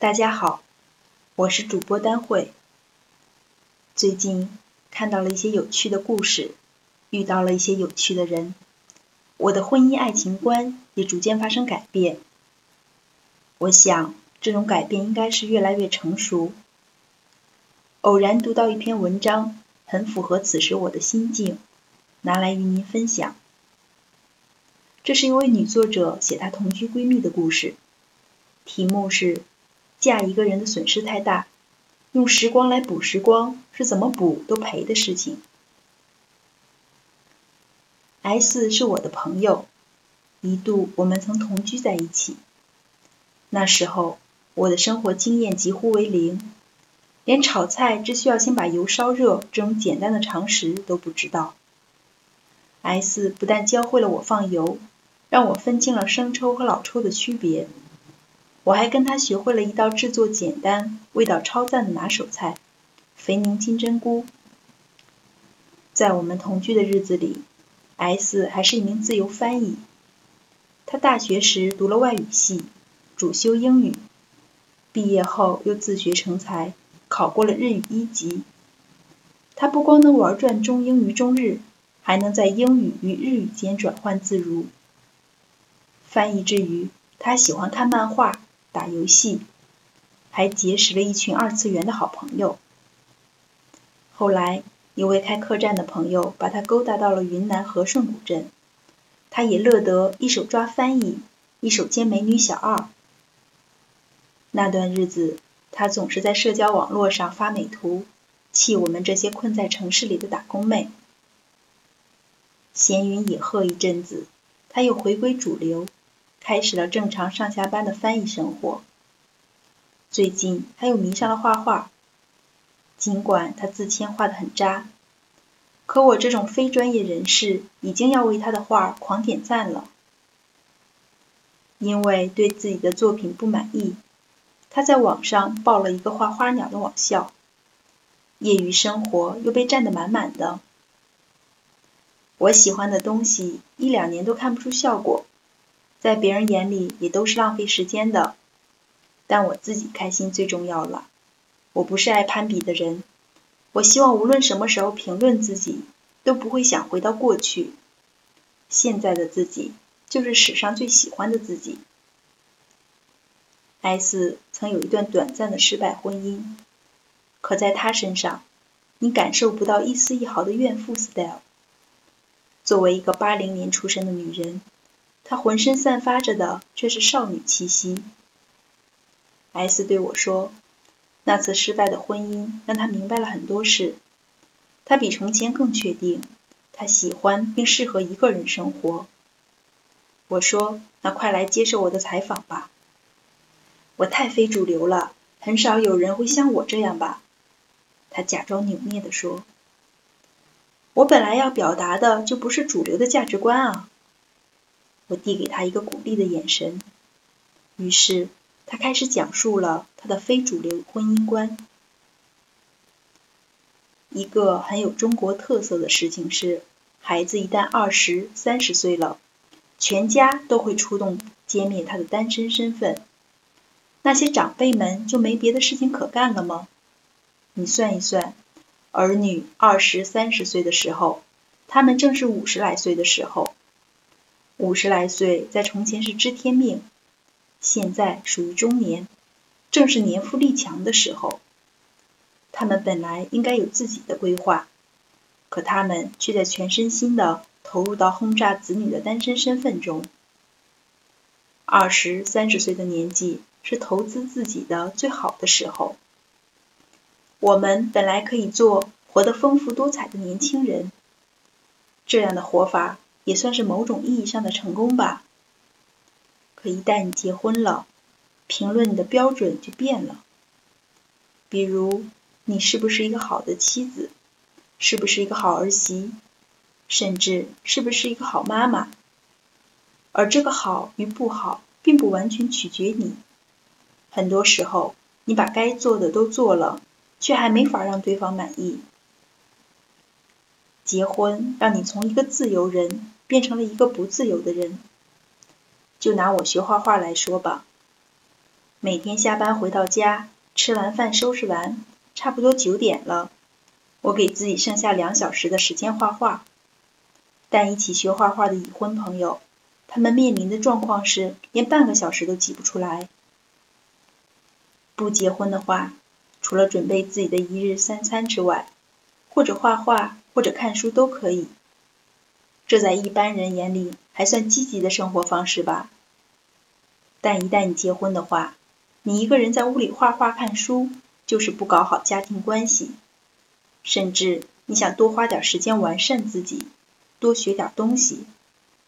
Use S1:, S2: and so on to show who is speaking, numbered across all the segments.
S1: 大家好，我是主播丹慧。最近看到了一些有趣的故事，遇到了一些有趣的人，我的婚姻爱情观也逐渐发生改变。我想，这种改变应该是越来越成熟。偶然读到一篇文章，很符合此时我的心境，拿来与您分享。这是一位女作者写她同居闺蜜的故事，题目是。嫁一个人的损失太大，用时光来补时光是怎么补都赔的事情。S 是我的朋友，一度我们曾同居在一起。那时候我的生活经验几乎为零，连炒菜只需要先把油烧热这种简单的常识都不知道。S 不但教会了我放油，让我分清了生抽和老抽的区别。我还跟他学会了一道制作简单、味道超赞的拿手菜——肥宁金针菇。在我们同居的日子里，S 还是一名自由翻译。他大学时读了外语系，主修英语，毕业后又自学成才，考过了日语一级。他不光能玩转中英与中日，还能在英语与日语间转换自如。翻译之余，他喜欢看漫画。打游戏，还结识了一群二次元的好朋友。后来，一位开客栈的朋友把他勾搭到了云南和顺古镇，他也乐得一手抓翻译，一手兼美女小二。那段日子，他总是在社交网络上发美图，气我们这些困在城市里的打工妹。闲云野鹤一阵子，他又回归主流。开始了正常上下班的翻译生活。最近他又迷上了画画，尽管他自谦画的很渣，可我这种非专业人士已经要为他的画狂点赞了。因为对自己的作品不满意，他在网上报了一个画花鸟的网校，业余生活又被占得满满的。我喜欢的东西一两年都看不出效果。在别人眼里也都是浪费时间的，但我自己开心最重要了。我不是爱攀比的人，我希望无论什么时候评论自己，都不会想回到过去。现在的自己就是史上最喜欢的自己。S 曾有一段短暂的失败婚姻，可在他身上，你感受不到一丝一毫的怨妇 style。作为一个八零年出生的女人。她浑身散发着的却是少女气息。S 对我说：“那次失败的婚姻让他明白了很多事。他比从前更确定，他喜欢并适合一个人生活。”我说：“那快来接受我的采访吧。”我太非主流了，很少有人会像我这样吧？他假装扭捏地说：“我本来要表达的就不是主流的价值观啊。”我递给他一个鼓励的眼神，于是他开始讲述了他的非主流婚姻观。一个很有中国特色的事情是，孩子一旦二十三十岁了，全家都会出动歼灭他的单身身份。那些长辈们就没别的事情可干了吗？你算一算，儿女二十三十岁的时候，他们正是五十来岁的时候。五十来岁，在从前是知天命，现在属于中年，正是年富力强的时候。他们本来应该有自己的规划，可他们却在全身心的投入到轰炸子女的单身身份中。二十三十岁的年纪是投资自己的最好的时候。我们本来可以做活得丰富多彩的年轻人，这样的活法。也算是某种意义上的成功吧。可一旦你结婚了，评论你的标准就变了。比如，你是不是一个好的妻子，是不是一个好儿媳，甚至是不是一个好妈妈。而这个好与不好，并不完全取决你。很多时候，你把该做的都做了，却还没法让对方满意。结婚让你从一个自由人。变成了一个不自由的人。就拿我学画画来说吧，每天下班回到家，吃完饭收拾完，差不多九点了，我给自己剩下两小时的时间画画。但一起学画画的已婚朋友，他们面临的状况是连半个小时都挤不出来。不结婚的话，除了准备自己的一日三餐之外，或者画画，或者看书都可以。这在一般人眼里还算积极的生活方式吧。但一旦你结婚的话，你一个人在屋里画画看书，就是不搞好家庭关系。甚至你想多花点时间完善自己，多学点东西，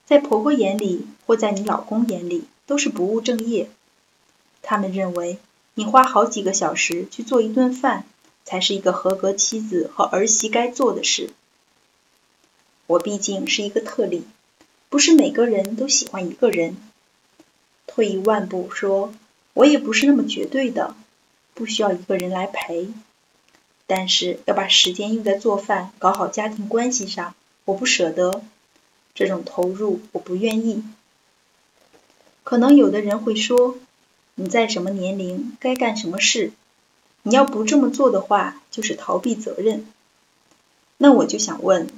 S1: 在婆婆眼里或在你老公眼里都是不务正业。他们认为你花好几个小时去做一顿饭，才是一个合格妻子和儿媳该做的事。我毕竟是一个特例，不是每个人都喜欢一个人。退一万步说，我也不是那么绝对的，不需要一个人来陪。但是要把时间用在做饭、搞好家庭关系上，我不舍得。这种投入我不愿意。可能有的人会说，你在什么年龄该干什么事，你要不这么做的话，就是逃避责任。那我就想问。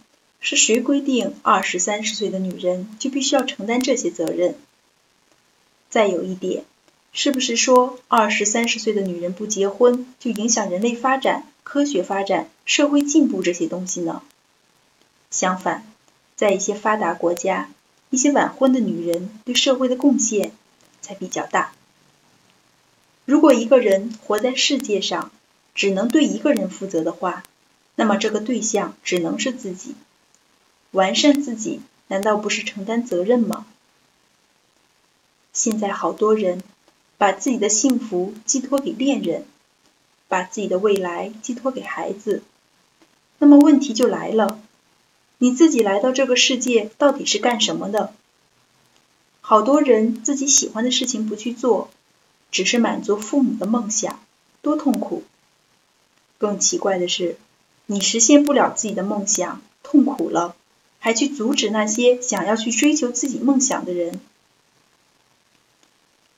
S1: 是谁规定二十三十岁的女人就必须要承担这些责任？再有一点，是不是说二十三十岁的女人不结婚就影响人类发展、科学发展、社会进步这些东西呢？相反，在一些发达国家，一些晚婚的女人对社会的贡献才比较大。如果一个人活在世界上只能对一个人负责的话，那么这个对象只能是自己。完善自己，难道不是承担责任吗？现在好多人把自己的幸福寄托给恋人，把自己的未来寄托给孩子。那么问题就来了：你自己来到这个世界到底是干什么的？好多人自己喜欢的事情不去做，只是满足父母的梦想，多痛苦！更奇怪的是，你实现不了自己的梦想，痛苦了。还去阻止那些想要去追求自己梦想的人。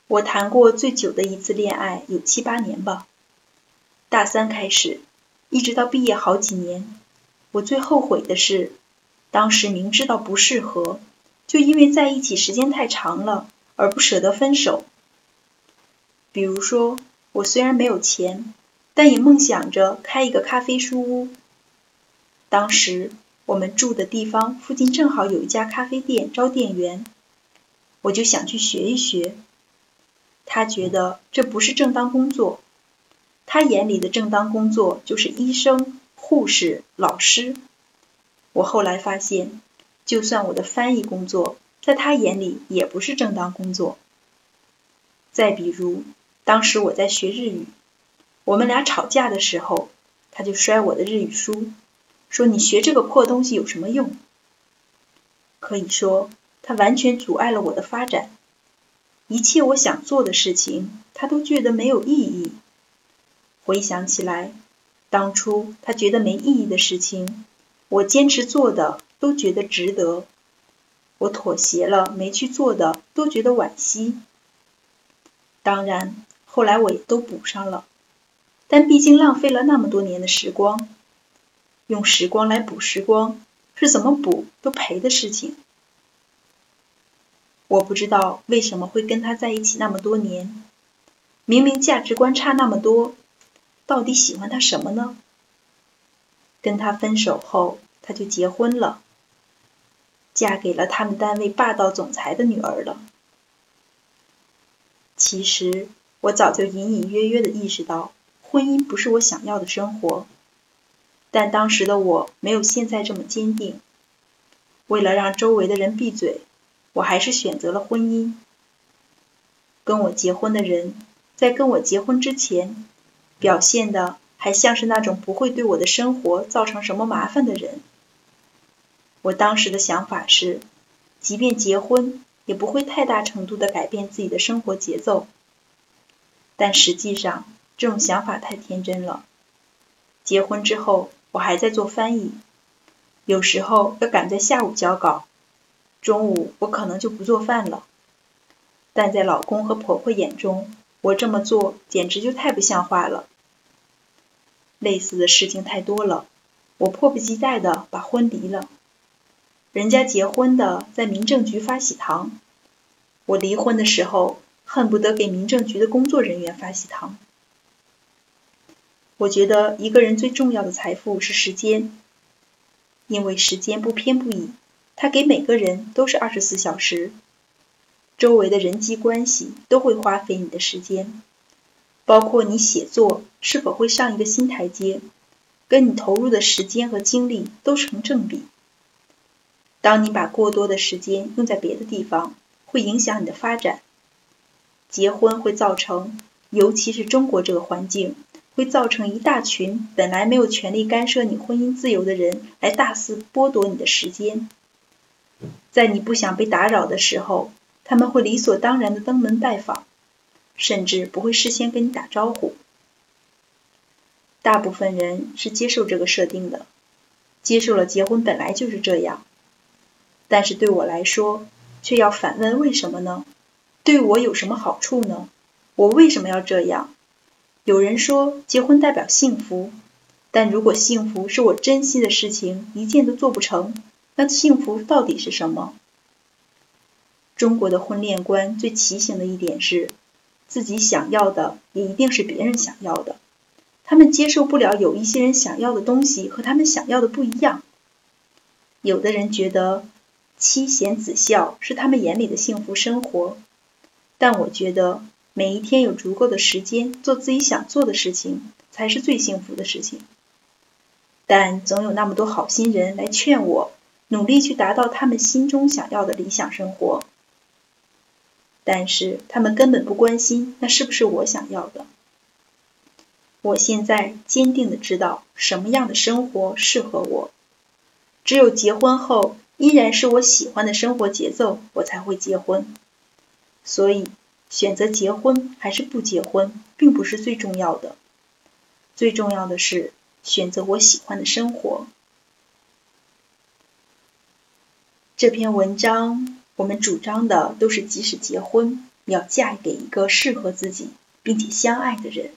S1: 我谈过最久的一次恋爱有七八年吧，大三开始，一直到毕业好几年。我最后悔的是，当时明知道不适合，就因为在一起时间太长了而不舍得分手。比如说，我虽然没有钱，但也梦想着开一个咖啡书屋。当时。我们住的地方附近正好有一家咖啡店招店员，我就想去学一学。他觉得这不是正当工作，他眼里的正当工作就是医生、护士、老师。我后来发现，就算我的翻译工作，在他眼里也不是正当工作。再比如，当时我在学日语，我们俩吵架的时候，他就摔我的日语书。说你学这个破东西有什么用？可以说，它完全阻碍了我的发展。一切我想做的事情，他都觉得没有意义。回想起来，当初他觉得没意义的事情，我坚持做的都觉得值得；我妥协了没去做的，都觉得惋惜。当然，后来我也都补上了，但毕竟浪费了那么多年的时光。用时光来补时光，是怎么补都赔的事情。我不知道为什么会跟他在一起那么多年，明明价值观差那么多，到底喜欢他什么呢？跟他分手后，他就结婚了，嫁给了他们单位霸道总裁的女儿了。其实我早就隐隐约约的意识到，婚姻不是我想要的生活。但当时的我没有现在这么坚定。为了让周围的人闭嘴，我还是选择了婚姻。跟我结婚的人，在跟我结婚之前，表现的还像是那种不会对我的生活造成什么麻烦的人。我当时的想法是，即便结婚，也不会太大程度的改变自己的生活节奏。但实际上，这种想法太天真了。结婚之后。我还在做翻译，有时候要赶在下午交稿，中午我可能就不做饭了。但在老公和婆婆眼中，我这么做简直就太不像话了。类似的事情太多了，我迫不及待的把婚离了。人家结婚的在民政局发喜糖，我离婚的时候恨不得给民政局的工作人员发喜糖。我觉得一个人最重要的财富是时间，因为时间不偏不倚，它给每个人都是二十四小时。周围的人际关系都会花费你的时间，包括你写作是否会上一个新台阶，跟你投入的时间和精力都成正比。当你把过多的时间用在别的地方，会影响你的发展。结婚会造成，尤其是中国这个环境，会造成一大群本来没有权利干涉你婚姻自由的人来大肆剥夺你的时间，在你不想被打扰的时候。他们会理所当然的登门拜访，甚至不会事先跟你打招呼。大部分人是接受这个设定的，接受了结婚本来就是这样。但是对我来说，却要反问为什么呢？对我有什么好处呢？我为什么要这样？有人说结婚代表幸福，但如果幸福是我珍惜的事情，一件都做不成，那幸福到底是什么？中国的婚恋观最畸形的一点是，自己想要的也一定是别人想要的。他们接受不了有一些人想要的东西和他们想要的不一样。有的人觉得妻贤子孝是他们眼里的幸福生活，但我觉得每一天有足够的时间做自己想做的事情才是最幸福的事情。但总有那么多好心人来劝我努力去达到他们心中想要的理想生活。但是他们根本不关心那是不是我想要的。我现在坚定的知道什么样的生活适合我，只有结婚后依然是我喜欢的生活节奏，我才会结婚。所以选择结婚还是不结婚，并不是最重要的，最重要的是选择我喜欢的生活。这篇文章。我们主张的都是，即使结婚，也要嫁给一个适合自己并且相爱的人。